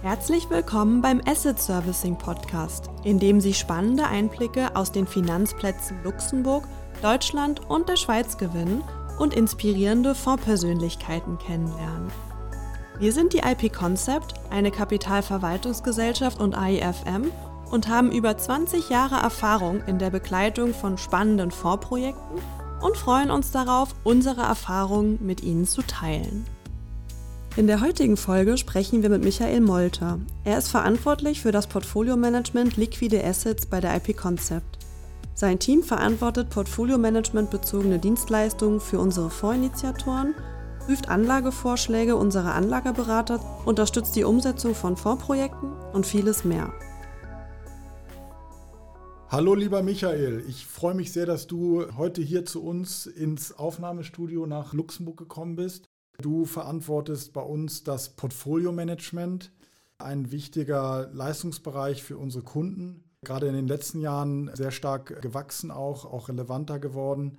Herzlich willkommen beim Asset Servicing Podcast, in dem Sie spannende Einblicke aus den Finanzplätzen Luxemburg, Deutschland und der Schweiz gewinnen und inspirierende Fondspersönlichkeiten kennenlernen. Wir sind die IP Concept, eine Kapitalverwaltungsgesellschaft und AIFM und haben über 20 Jahre Erfahrung in der Begleitung von spannenden Fondsprojekten und freuen uns darauf, unsere Erfahrungen mit Ihnen zu teilen. In der heutigen Folge sprechen wir mit Michael Molter. Er ist verantwortlich für das Portfolio-Management Liquide Assets bei der IP Concept. Sein Team verantwortet Portfolio-Management bezogene Dienstleistungen für unsere Fondsinitiatoren, prüft Anlagevorschläge unserer Anlageberater, unterstützt die Umsetzung von Fondsprojekten und vieles mehr. Hallo lieber Michael, ich freue mich sehr, dass du heute hier zu uns ins Aufnahmestudio nach Luxemburg gekommen bist. Du verantwortest bei uns das Portfolio-Management, ein wichtiger Leistungsbereich für unsere Kunden. Gerade in den letzten Jahren sehr stark gewachsen, auch, auch relevanter geworden.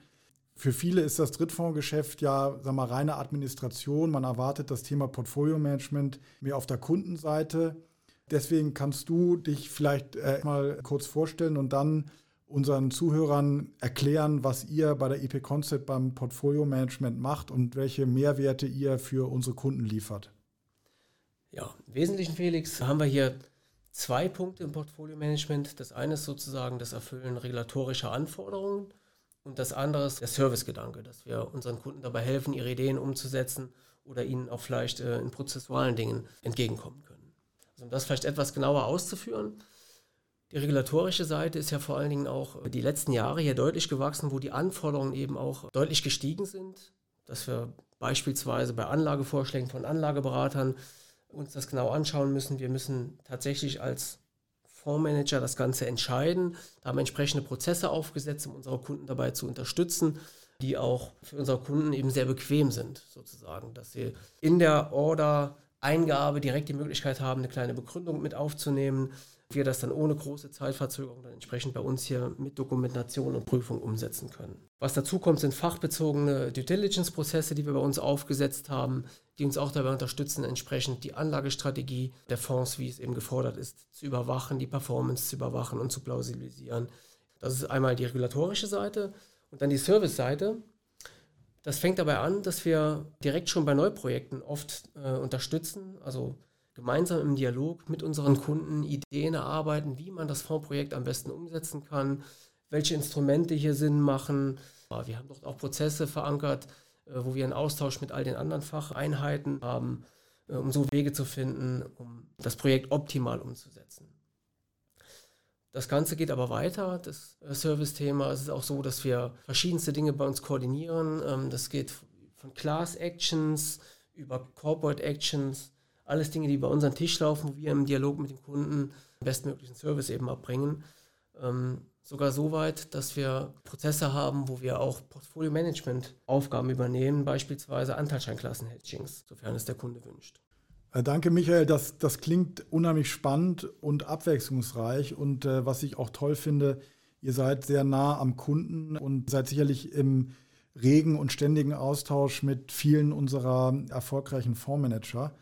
Für viele ist das Drittfondsgeschäft ja sag mal, reine Administration. Man erwartet das Thema Portfolio-Management mehr auf der Kundenseite. Deswegen kannst du dich vielleicht äh, mal kurz vorstellen und dann unseren Zuhörern erklären, was ihr bei der EP Concept beim Portfolio Management macht und welche Mehrwerte ihr für unsere Kunden liefert. Ja, im Wesentlichen, Felix, haben wir hier zwei Punkte im Portfolio Management. Das eine ist sozusagen das Erfüllen regulatorischer Anforderungen und das andere ist der Servicegedanke, dass wir unseren Kunden dabei helfen, ihre Ideen umzusetzen oder ihnen auch vielleicht äh, in prozessualen Dingen entgegenkommen können. Also um das vielleicht etwas genauer auszuführen, die regulatorische Seite ist ja vor allen Dingen auch die letzten Jahre hier deutlich gewachsen, wo die Anforderungen eben auch deutlich gestiegen sind, dass wir beispielsweise bei Anlagevorschlägen von Anlageberatern uns das genau anschauen müssen. Wir müssen tatsächlich als Fondsmanager das Ganze entscheiden, da haben entsprechende Prozesse aufgesetzt, um unsere Kunden dabei zu unterstützen, die auch für unsere Kunden eben sehr bequem sind, sozusagen, dass sie in der Order Eingabe direkt die Möglichkeit haben, eine kleine Begründung mit aufzunehmen. Wir das dann ohne große Zeitverzögerung dann entsprechend bei uns hier mit Dokumentation und Prüfung umsetzen können. Was dazu kommt, sind fachbezogene Due Diligence-Prozesse, die wir bei uns aufgesetzt haben, die uns auch dabei unterstützen, entsprechend die Anlagestrategie der Fonds, wie es eben gefordert ist, zu überwachen, die Performance zu überwachen und zu plausibilisieren. Das ist einmal die regulatorische Seite und dann die Service-Seite. Das fängt dabei an, dass wir direkt schon bei Neuprojekten oft äh, unterstützen, also gemeinsam im Dialog mit unseren Kunden Ideen erarbeiten, wie man das Fondsprojekt am besten umsetzen kann, welche Instrumente hier Sinn machen. Wir haben dort auch Prozesse verankert, äh, wo wir einen Austausch mit all den anderen Facheinheiten haben, äh, um so Wege zu finden, um das Projekt optimal umzusetzen. Das Ganze geht aber weiter, das äh, Service-Thema. Es ist auch so, dass wir verschiedenste Dinge bei uns koordinieren. Ähm, das geht von Class Actions über Corporate Actions, alles Dinge, die bei uns an den Tisch laufen, wo wir im Dialog mit dem Kunden den bestmöglichen Service eben abbringen. Ähm, sogar so weit, dass wir Prozesse haben, wo wir auch Portfolio-Management-Aufgaben übernehmen, beispielsweise Anteilscheinklassen-Hedgings, sofern es der Kunde wünscht. Äh, danke, Michael. Das, das klingt unheimlich spannend und abwechslungsreich. Und äh, was ich auch toll finde, ihr seid sehr nah am Kunden und seid sicherlich im regen und ständigen Austausch mit vielen unserer erfolgreichen Fondsmanager.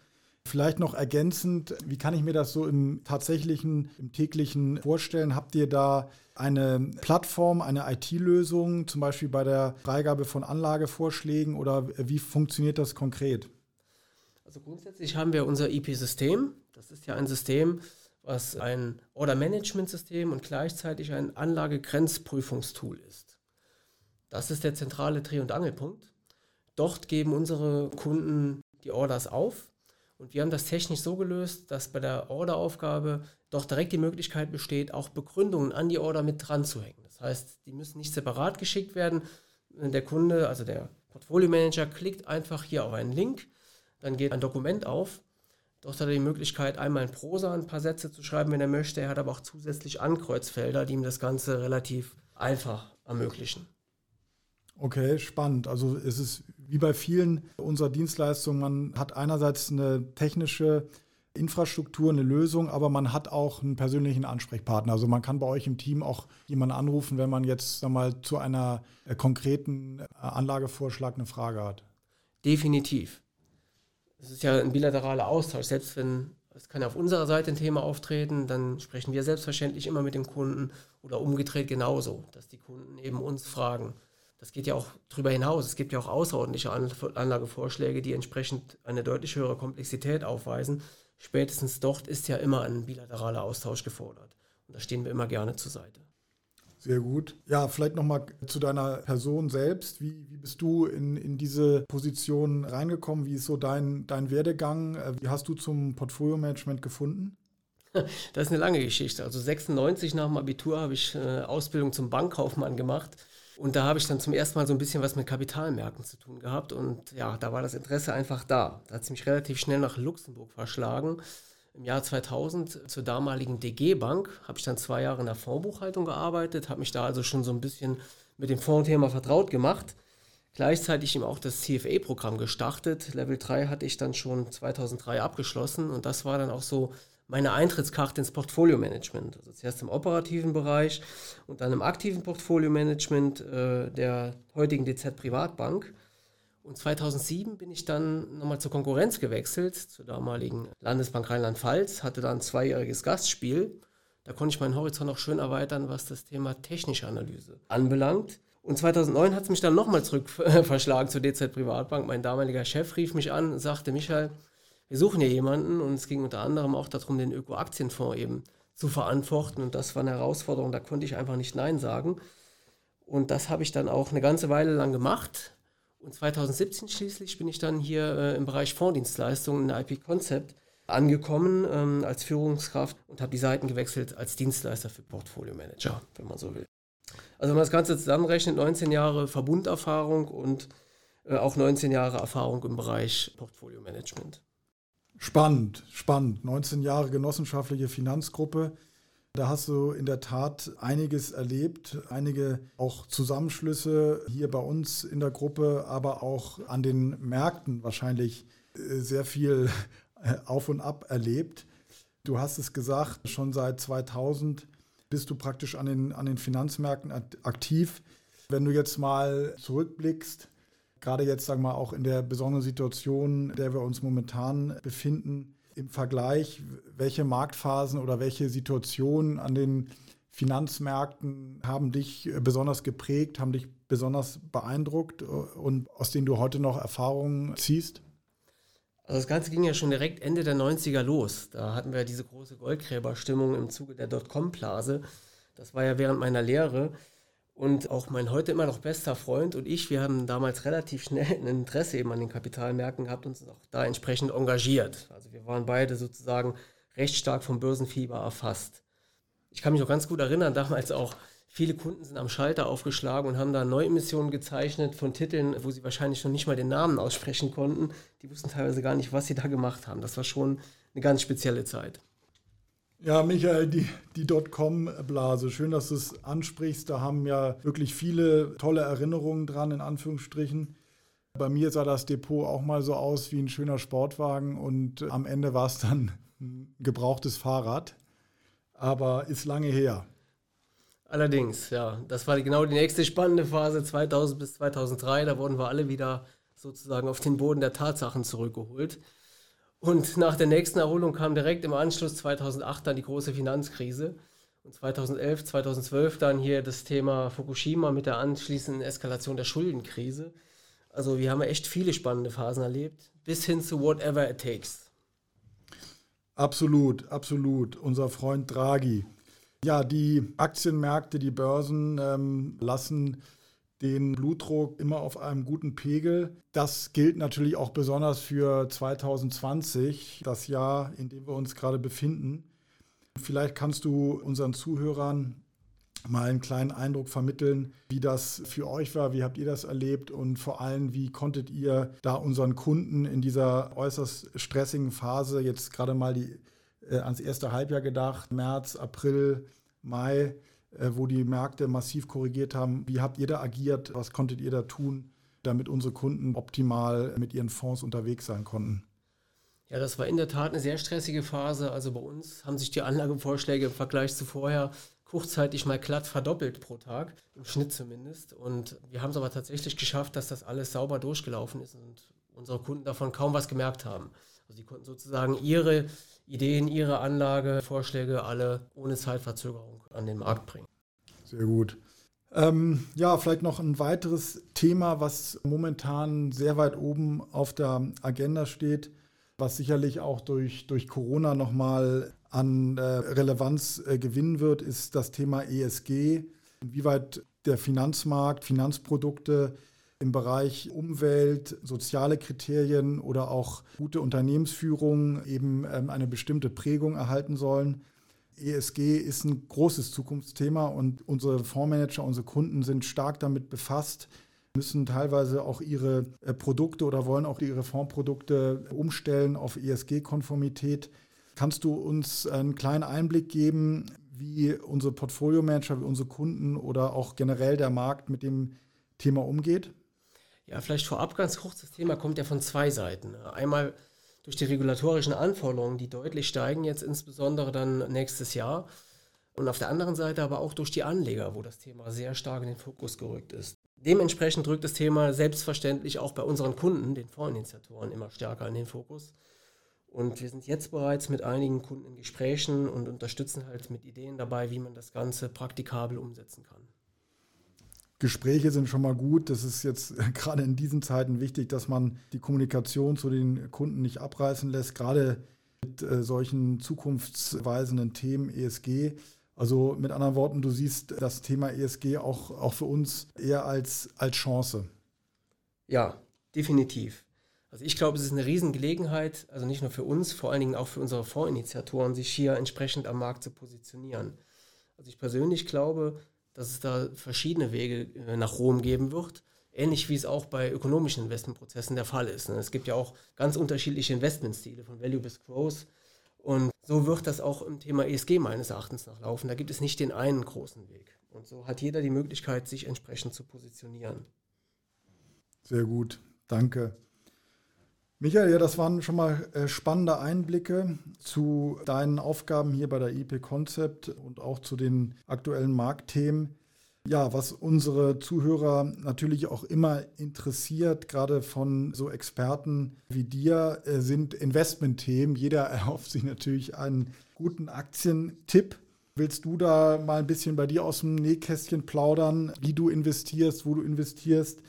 Vielleicht noch ergänzend, wie kann ich mir das so im tatsächlichen, im täglichen vorstellen? Habt ihr da eine Plattform, eine IT-Lösung, zum Beispiel bei der Freigabe von Anlagevorschlägen oder wie funktioniert das konkret? Also grundsätzlich haben wir unser IP-System. Das ist ja ein System, was ein Order-Management-System und gleichzeitig ein Anlagegrenzprüfungstool ist. Das ist der zentrale Dreh- und Angelpunkt. Dort geben unsere Kunden die Orders auf und wir haben das technisch so gelöst, dass bei der Orderaufgabe doch direkt die Möglichkeit besteht, auch Begründungen an die Order mit dran zu hängen. Das heißt, die müssen nicht separat geschickt werden. Der Kunde, also der Portfolio Manager, klickt einfach hier auf einen Link dann geht ein Dokument auf. Dort hat er die Möglichkeit, einmal in Prosa ein paar Sätze zu schreiben, wenn er möchte. Er hat aber auch zusätzlich Ankreuzfelder, die ihm das Ganze relativ einfach ermöglichen. Okay, spannend. Also es ist wie bei vielen unserer Dienstleistungen, man hat einerseits eine technische Infrastruktur, eine Lösung, aber man hat auch einen persönlichen Ansprechpartner. Also man kann bei euch im Team auch jemanden anrufen, wenn man jetzt mal, zu einer äh, konkreten äh, Anlagevorschlag eine Frage hat. Definitiv es ist ja ein bilateraler Austausch. Selbst wenn Es kann auf unserer Seite ein Thema auftreten, dann sprechen wir selbstverständlich immer mit dem Kunden oder umgedreht genauso, dass die Kunden eben uns fragen. Das geht ja auch darüber hinaus. Es gibt ja auch außerordentliche Anlagevorschläge, die entsprechend eine deutlich höhere Komplexität aufweisen. Spätestens dort ist ja immer ein bilateraler Austausch gefordert. Und da stehen wir immer gerne zur Seite. Sehr gut. Ja, vielleicht nochmal zu deiner Person selbst. Wie, wie bist du in, in diese Position reingekommen? Wie ist so dein, dein Werdegang? Äh, wie hast du zum Portfolio-Management gefunden? Das ist eine lange Geschichte. Also 96 nach dem Abitur habe ich äh, Ausbildung zum Bankkaufmann gemacht. Und da habe ich dann zum ersten Mal so ein bisschen was mit Kapitalmärkten zu tun gehabt. Und ja, da war das Interesse einfach da. Da hat es mich relativ schnell nach Luxemburg verschlagen. Im Jahr 2000 zur damaligen DG Bank habe ich dann zwei Jahre in der Fondsbuchhaltung gearbeitet, habe mich da also schon so ein bisschen mit dem Fondsthema vertraut gemacht. Gleichzeitig eben auch das CFA-Programm gestartet. Level 3 hatte ich dann schon 2003 abgeschlossen und das war dann auch so meine Eintrittskarte ins Portfolio-Management. Also zuerst im operativen Bereich und dann im aktiven Portfolio-Management äh, der heutigen DZ Privatbank. Und 2007 bin ich dann nochmal zur Konkurrenz gewechselt, zur damaligen Landesbank Rheinland-Pfalz, hatte dann ein zweijähriges Gastspiel. Da konnte ich meinen Horizont auch schön erweitern, was das Thema technische Analyse anbelangt. Und 2009 hat es mich dann nochmal zurück verschlagen zur DZ Privatbank. Mein damaliger Chef rief mich an und sagte, Michael, wir suchen hier jemanden und es ging unter anderem auch darum, den Öko-Aktienfonds eben zu verantworten und das war eine Herausforderung, da konnte ich einfach nicht Nein sagen. Und das habe ich dann auch eine ganze Weile lang gemacht. Und 2017 schließlich bin ich dann hier äh, im Bereich Fondsdienstleistungen in IP Concept angekommen ähm, als Führungskraft und habe die Seiten gewechselt als Dienstleister für Portfolio Manager, wenn man so will. Also wenn man das Ganze zusammenrechnet, 19 Jahre Verbunderfahrung und äh, auch 19 Jahre Erfahrung im Bereich Portfolio Management. Spannend, spannend. 19 Jahre genossenschaftliche Finanzgruppe. Da hast du in der Tat einiges erlebt, einige auch Zusammenschlüsse hier bei uns in der Gruppe, aber auch an den Märkten wahrscheinlich äh, sehr viel äh, auf und ab erlebt. Du hast es gesagt, schon seit 2000 bist du praktisch an den, an den Finanzmärkten aktiv. Wenn du jetzt mal zurückblickst, Gerade jetzt, sagen wir mal, auch in der besonderen Situation, in der wir uns momentan befinden, im Vergleich, welche Marktphasen oder welche Situationen an den Finanzmärkten haben dich besonders geprägt, haben dich besonders beeindruckt und aus denen du heute noch Erfahrungen ziehst? Also das Ganze ging ja schon direkt Ende der 90er los. Da hatten wir diese große Goldgräberstimmung im Zuge der Dotcom-Blase. Das war ja während meiner Lehre. Und auch mein heute immer noch bester Freund und ich, wir haben damals relativ schnell ein Interesse eben an den Kapitalmärkten gehabt und uns auch da entsprechend engagiert. Also wir waren beide sozusagen recht stark vom Börsenfieber erfasst. Ich kann mich noch ganz gut erinnern, damals auch viele Kunden sind am Schalter aufgeschlagen und haben da Neuemissionen gezeichnet von Titeln, wo sie wahrscheinlich noch nicht mal den Namen aussprechen konnten. Die wussten teilweise gar nicht, was sie da gemacht haben. Das war schon eine ganz spezielle Zeit. Ja, Michael, die, die Dotcom-Blase, schön, dass du es ansprichst. Da haben ja wirklich viele tolle Erinnerungen dran, in Anführungsstrichen. Bei mir sah das Depot auch mal so aus wie ein schöner Sportwagen und am Ende war es dann ein gebrauchtes Fahrrad. Aber ist lange her. Allerdings, ja. Das war genau die nächste spannende Phase 2000 bis 2003. Da wurden wir alle wieder sozusagen auf den Boden der Tatsachen zurückgeholt. Und nach der nächsten Erholung kam direkt im Anschluss 2008 dann die große Finanzkrise. Und 2011, 2012 dann hier das Thema Fukushima mit der anschließenden Eskalation der Schuldenkrise. Also wir haben echt viele spannende Phasen erlebt, bis hin zu whatever it takes. Absolut, absolut. Unser Freund Draghi. Ja, die Aktienmärkte, die Börsen ähm, lassen den Blutdruck immer auf einem guten Pegel. Das gilt natürlich auch besonders für 2020, das Jahr, in dem wir uns gerade befinden. Vielleicht kannst du unseren Zuhörern mal einen kleinen Eindruck vermitteln, wie das für euch war, wie habt ihr das erlebt und vor allem, wie konntet ihr da unseren Kunden in dieser äußerst stressigen Phase jetzt gerade mal die, äh, ans erste Halbjahr gedacht, März, April, Mai, wo die Märkte massiv korrigiert haben. Wie habt ihr da agiert? Was konntet ihr da tun, damit unsere Kunden optimal mit ihren Fonds unterwegs sein konnten? Ja, das war in der Tat eine sehr stressige Phase. Also bei uns haben sich die Anlagevorschläge im Vergleich zu vorher kurzzeitig mal glatt verdoppelt pro Tag, im Schnitt zumindest. Und wir haben es aber tatsächlich geschafft, dass das alles sauber durchgelaufen ist und unsere Kunden davon kaum was gemerkt haben. Also sie konnten sozusagen ihre Ideen, ihre Anlage, Vorschläge alle ohne Zeitverzögerung an den Markt bringen. Sehr gut. Ähm, ja, vielleicht noch ein weiteres Thema, was momentan sehr weit oben auf der Agenda steht, was sicherlich auch durch, durch Corona nochmal an äh, Relevanz äh, gewinnen wird, ist das Thema ESG. Inwieweit der Finanzmarkt, Finanzprodukte im Bereich Umwelt, soziale Kriterien oder auch gute Unternehmensführung eben ähm, eine bestimmte Prägung erhalten sollen. ESG ist ein großes Zukunftsthema und unsere Fondsmanager, unsere Kunden sind stark damit befasst, müssen teilweise auch ihre äh, Produkte oder wollen auch ihre Fondsprodukte umstellen auf ESG-Konformität. Kannst du uns einen kleinen Einblick geben, wie unsere Portfolio-Manager, wie unsere Kunden oder auch generell der Markt mit dem Thema umgeht? Ja, vielleicht vorab ganz kurz, das Thema kommt ja von zwei Seiten. Einmal durch die regulatorischen Anforderungen, die deutlich steigen, jetzt insbesondere dann nächstes Jahr. Und auf der anderen Seite aber auch durch die Anleger, wo das Thema sehr stark in den Fokus gerückt ist. Dementsprechend rückt das Thema selbstverständlich auch bei unseren Kunden, den Fondsinitiatoren, immer stärker in den Fokus. Und wir sind jetzt bereits mit einigen Kunden in Gesprächen und unterstützen halt mit Ideen dabei, wie man das Ganze praktikabel umsetzen kann. Gespräche sind schon mal gut. Das ist jetzt gerade in diesen Zeiten wichtig, dass man die Kommunikation zu den Kunden nicht abreißen lässt, gerade mit äh, solchen zukunftsweisenden Themen ESG. Also mit anderen Worten, du siehst das Thema ESG auch, auch für uns eher als, als Chance. Ja, definitiv. Also ich glaube, es ist eine Riesengelegenheit, also nicht nur für uns, vor allen Dingen auch für unsere Fondsinitiatoren, sich hier entsprechend am Markt zu positionieren. Also ich persönlich glaube, dass es da verschiedene Wege äh, nach Rom geben wird. Ähnlich wie es auch bei ökonomischen Investmentprozessen der Fall ist. Ne? Es gibt ja auch ganz unterschiedliche Investmentstile, von Value bis Growth. Und so wird das auch im Thema ESG meines Erachtens nachlaufen. Da gibt es nicht den einen großen Weg. Und so hat jeder die Möglichkeit, sich entsprechend zu positionieren. Sehr gut, danke. Michael, ja, das waren schon mal äh, spannende Einblicke zu deinen Aufgaben hier bei der IP Concept und auch zu den aktuellen Marktthemen. Ja, was unsere Zuhörer natürlich auch immer interessiert, gerade von so Experten wie dir, äh, sind Investmentthemen. Jeder erhofft sich natürlich einen guten Aktientipp. Willst du da mal ein bisschen bei dir aus dem Nähkästchen plaudern, wie du investierst, wo du investierst?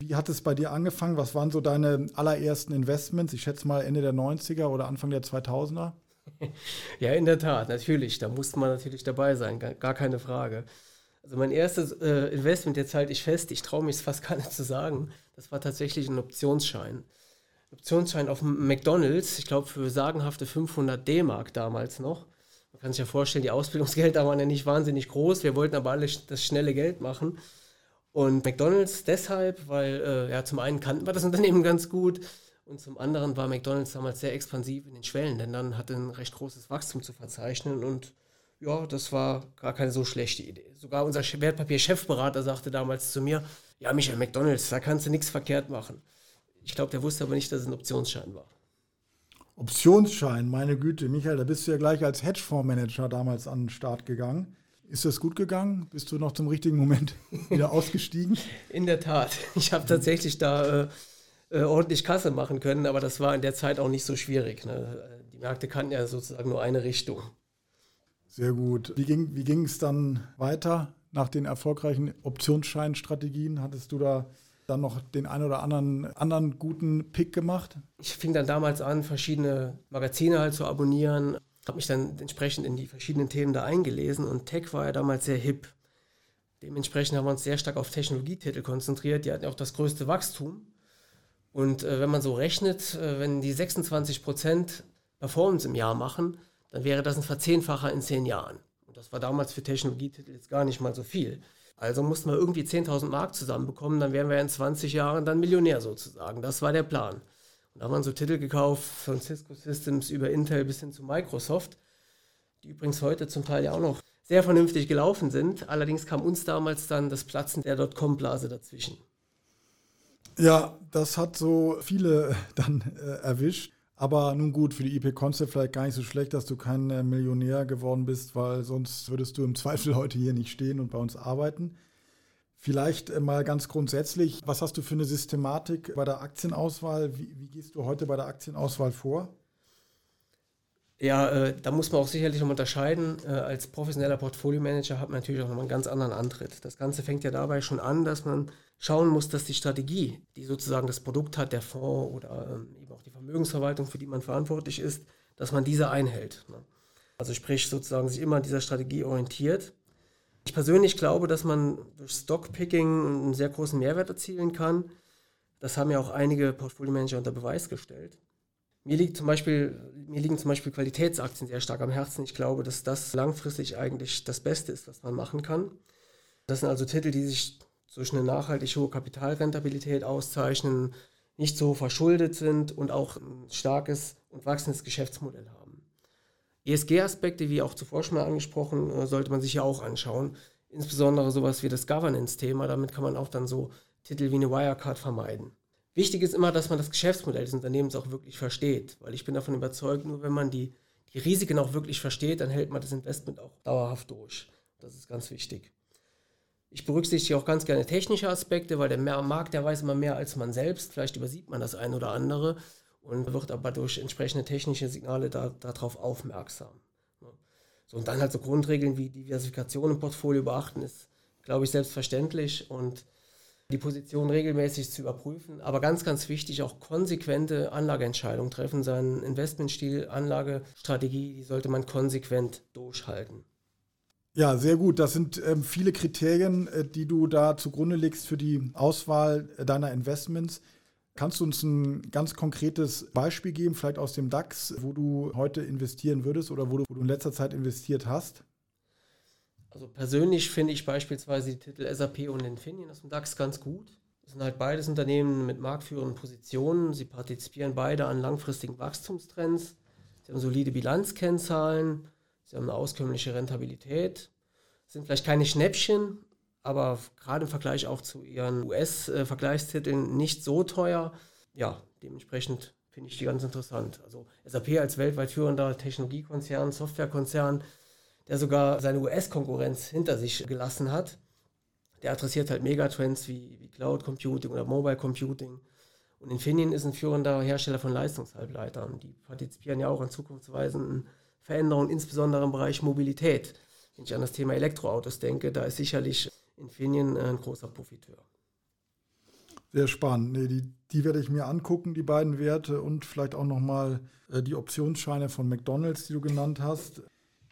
Wie hat es bei dir angefangen? Was waren so deine allerersten Investments? Ich schätze mal Ende der 90er oder Anfang der 2000er? Ja, in der Tat, natürlich. Da musste man natürlich dabei sein, gar keine Frage. Also mein erstes äh, Investment, jetzt halte ich fest, ich traue mich es fast gar nicht zu sagen, das war tatsächlich ein Optionsschein. Ein Optionsschein auf McDonalds, ich glaube für sagenhafte 500 D-Mark damals noch. Man kann sich ja vorstellen, die Ausbildungsgelder waren ja nicht wahnsinnig groß, wir wollten aber alle das schnelle Geld machen. Und McDonald's deshalb, weil äh, ja zum einen kannten wir das Unternehmen ganz gut und zum anderen war McDonald's damals sehr expansiv in den Schwellenländern, hatte ein recht großes Wachstum zu verzeichnen und ja, das war gar keine so schlechte Idee. Sogar unser Wertpapier-Chefberater sagte damals zu mir, ja, Michael, McDonald's, da kannst du nichts verkehrt machen. Ich glaube, der wusste aber nicht, dass es ein Optionsschein war. Optionsschein, meine Güte, Michael, da bist du ja gleich als Hedgefondsmanager damals an den Start gegangen. Ist das gut gegangen? Bist du noch zum richtigen Moment wieder ausgestiegen? In der Tat. Ich habe tatsächlich da äh, äh, ordentlich Kasse machen können, aber das war in der Zeit auch nicht so schwierig. Ne? Die Märkte kannten ja sozusagen nur eine Richtung. Sehr gut. Wie ging wie es dann weiter nach den erfolgreichen Optionsscheinstrategien? Hattest du da dann noch den einen oder anderen, anderen guten Pick gemacht? Ich fing dann damals an, verschiedene Magazine halt zu abonnieren, habe mich dann entsprechend in die verschiedenen Themen da eingelesen und Tech war ja damals sehr hip. Dementsprechend haben wir uns sehr stark auf Technologietitel konzentriert. Die hatten auch das größte Wachstum. Und äh, wenn man so rechnet, äh, wenn die 26% Performance im Jahr machen, dann wäre das ein Verzehnfacher in zehn Jahren. Und das war damals für Technologietitel jetzt gar nicht mal so viel. Also mussten wir irgendwie 10.000 Mark zusammenbekommen, dann wären wir in 20 Jahren dann Millionär sozusagen. Das war der Plan. Und da haben wir so Titel gekauft von Cisco Systems über Intel bis hin zu Microsoft, die übrigens heute zum Teil ja auch noch sehr vernünftig gelaufen sind. Allerdings kam uns damals dann das Platzen der Dotcom-Blase dazwischen. Ja, das hat so viele dann äh, erwischt. Aber nun gut, für die IP Concept vielleicht gar nicht so schlecht, dass du kein äh, Millionär geworden bist, weil sonst würdest du im Zweifel heute hier nicht stehen und bei uns arbeiten. Vielleicht äh, mal ganz grundsätzlich, was hast du für eine Systematik bei der Aktienauswahl? Wie, wie, gehst du heute bei der Aktienauswahl vor? Ja, äh, da muss man auch sicherlich noch unterscheiden. Äh, als professioneller Portfolio-Manager hat man natürlich auch noch einen ganz anderen Antritt. Das Ganze fängt ja dabei schon an, dass man schauen muss, dass die Strategie, die sozusagen das Produkt hat, der Fonds oder ähm, eben auch die Vermögensverwaltung, für die man verantwortlich ist, dass man diese einhält. Ne? Also sprich sozusagen sich immer an dieser Strategie orientiert. Ich persönlich glaube, dass man durch Stockpicking einen sehr großen Mehrwert erzielen kann. Das haben ja auch einige Portfolio-Manager unter Beweis gestellt. Mir, liegt zum Beispiel, mir liegen zum Beispiel Qualitätsaktien sehr stark am Herzen. Ich glaube, dass das langfristig eigentlich das Beste ist, was man machen kann. Das sind also Titel, die sich durch eine nachhaltig hohe Kapitalrentabilität auszeichnen, nicht so verschuldet sind und auch ein starkes und wachsendes Geschäftsmodell haben. ESG-Aspekte, wie auch zuvor schon mal angesprochen, äh, sollte man sich ja auch anschauen. Insbesondere sowas wie das Governance-Thema. Damit kann man auch dann so Titel wie eine Wirecard vermeiden. Wichtig ist immer, dass man das Geschäftsmodell des Unternehmens auch wirklich versteht, weil ich bin davon überzeugt, nur wenn man die, die Risiken auch wirklich versteht, dann hält man das Investment auch dauerhaft durch. Das ist ganz wichtig. Ich berücksichtige auch ganz gerne technische Aspekte, weil der Markt, der weiß immer mehr als man selbst. Vielleicht übersieht man das ein oder andere und wird aber durch entsprechende technische Signale da, darauf aufmerksam. So, und dann halt so Grundregeln wie Diversifikation im Portfolio beachten, ist, glaube ich, selbstverständlich und die Position regelmäßig zu überprüfen. Aber ganz, ganz wichtig, auch konsequente Anlageentscheidungen treffen. Seinen Investmentstil, Anlagestrategie, die sollte man konsequent durchhalten. Ja, sehr gut. Das sind ähm, viele Kriterien, äh, die du da zugrunde legst für die Auswahl äh, deiner Investments. Kannst du uns ein ganz konkretes Beispiel geben, vielleicht aus dem DAX, wo du heute investieren würdest oder wo du, wo du in letzter Zeit investiert hast? Also persönlich finde ich beispielsweise die Titel SAP und Infineon aus dem DAX ganz gut. Das sind halt beides Unternehmen mit marktführenden Positionen. Sie partizipieren beide an langfristigen Wachstumstrends. Sie haben solide Bilanzkennzahlen. Sie haben eine auskömmliche Rentabilität. Sind vielleicht keine Schnäppchen, aber gerade im Vergleich auch zu ihren US-Vergleichstiteln nicht so teuer. Ja, dementsprechend finde ich die ganz interessant. Also SAP als weltweit führender Technologiekonzern, Softwarekonzern der sogar seine US-Konkurrenz hinter sich gelassen hat. Der adressiert halt Megatrends wie, wie Cloud Computing oder Mobile Computing. Und Infineon ist ein führender Hersteller von Leistungshalbleitern. Die partizipieren ja auch an zukunftsweisenden Veränderungen, insbesondere im Bereich Mobilität. Wenn ich an das Thema Elektroautos denke, da ist sicherlich Infineon ein großer Profiteur. Sehr spannend. Nee, die, die werde ich mir angucken, die beiden Werte und vielleicht auch nochmal äh, die Optionsscheine von McDonalds, die du genannt hast.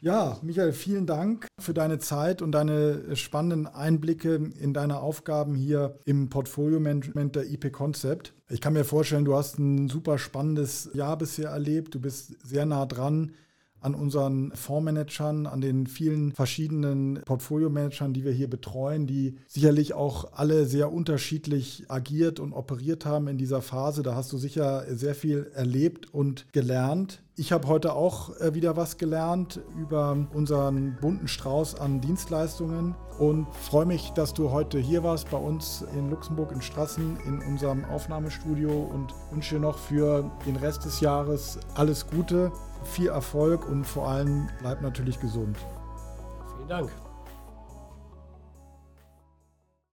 Ja, Michael, vielen Dank für deine Zeit und deine spannenden Einblicke in deine Aufgaben hier im Portfolio-Management der IP Concept. Ich kann mir vorstellen, du hast ein super spannendes Jahr bisher erlebt. Du bist sehr nah dran an unseren Fondsmanagern, an den vielen verschiedenen Portfolio-Managern, die wir hier betreuen, die sicherlich auch alle sehr unterschiedlich agiert und operiert haben in dieser Phase. Da hast du sicher sehr viel erlebt und gelernt. Ich habe heute auch äh, wieder was gelernt über unseren bunten Strauß an Dienstleistungen und freue mich, dass du heute hier warst bei uns in Luxemburg in Strassen in unserem Aufnahmestudio und wünsche dir noch für den Rest des Jahres alles Gute viel Erfolg und vor allem bleib natürlich gesund. Vielen Dank.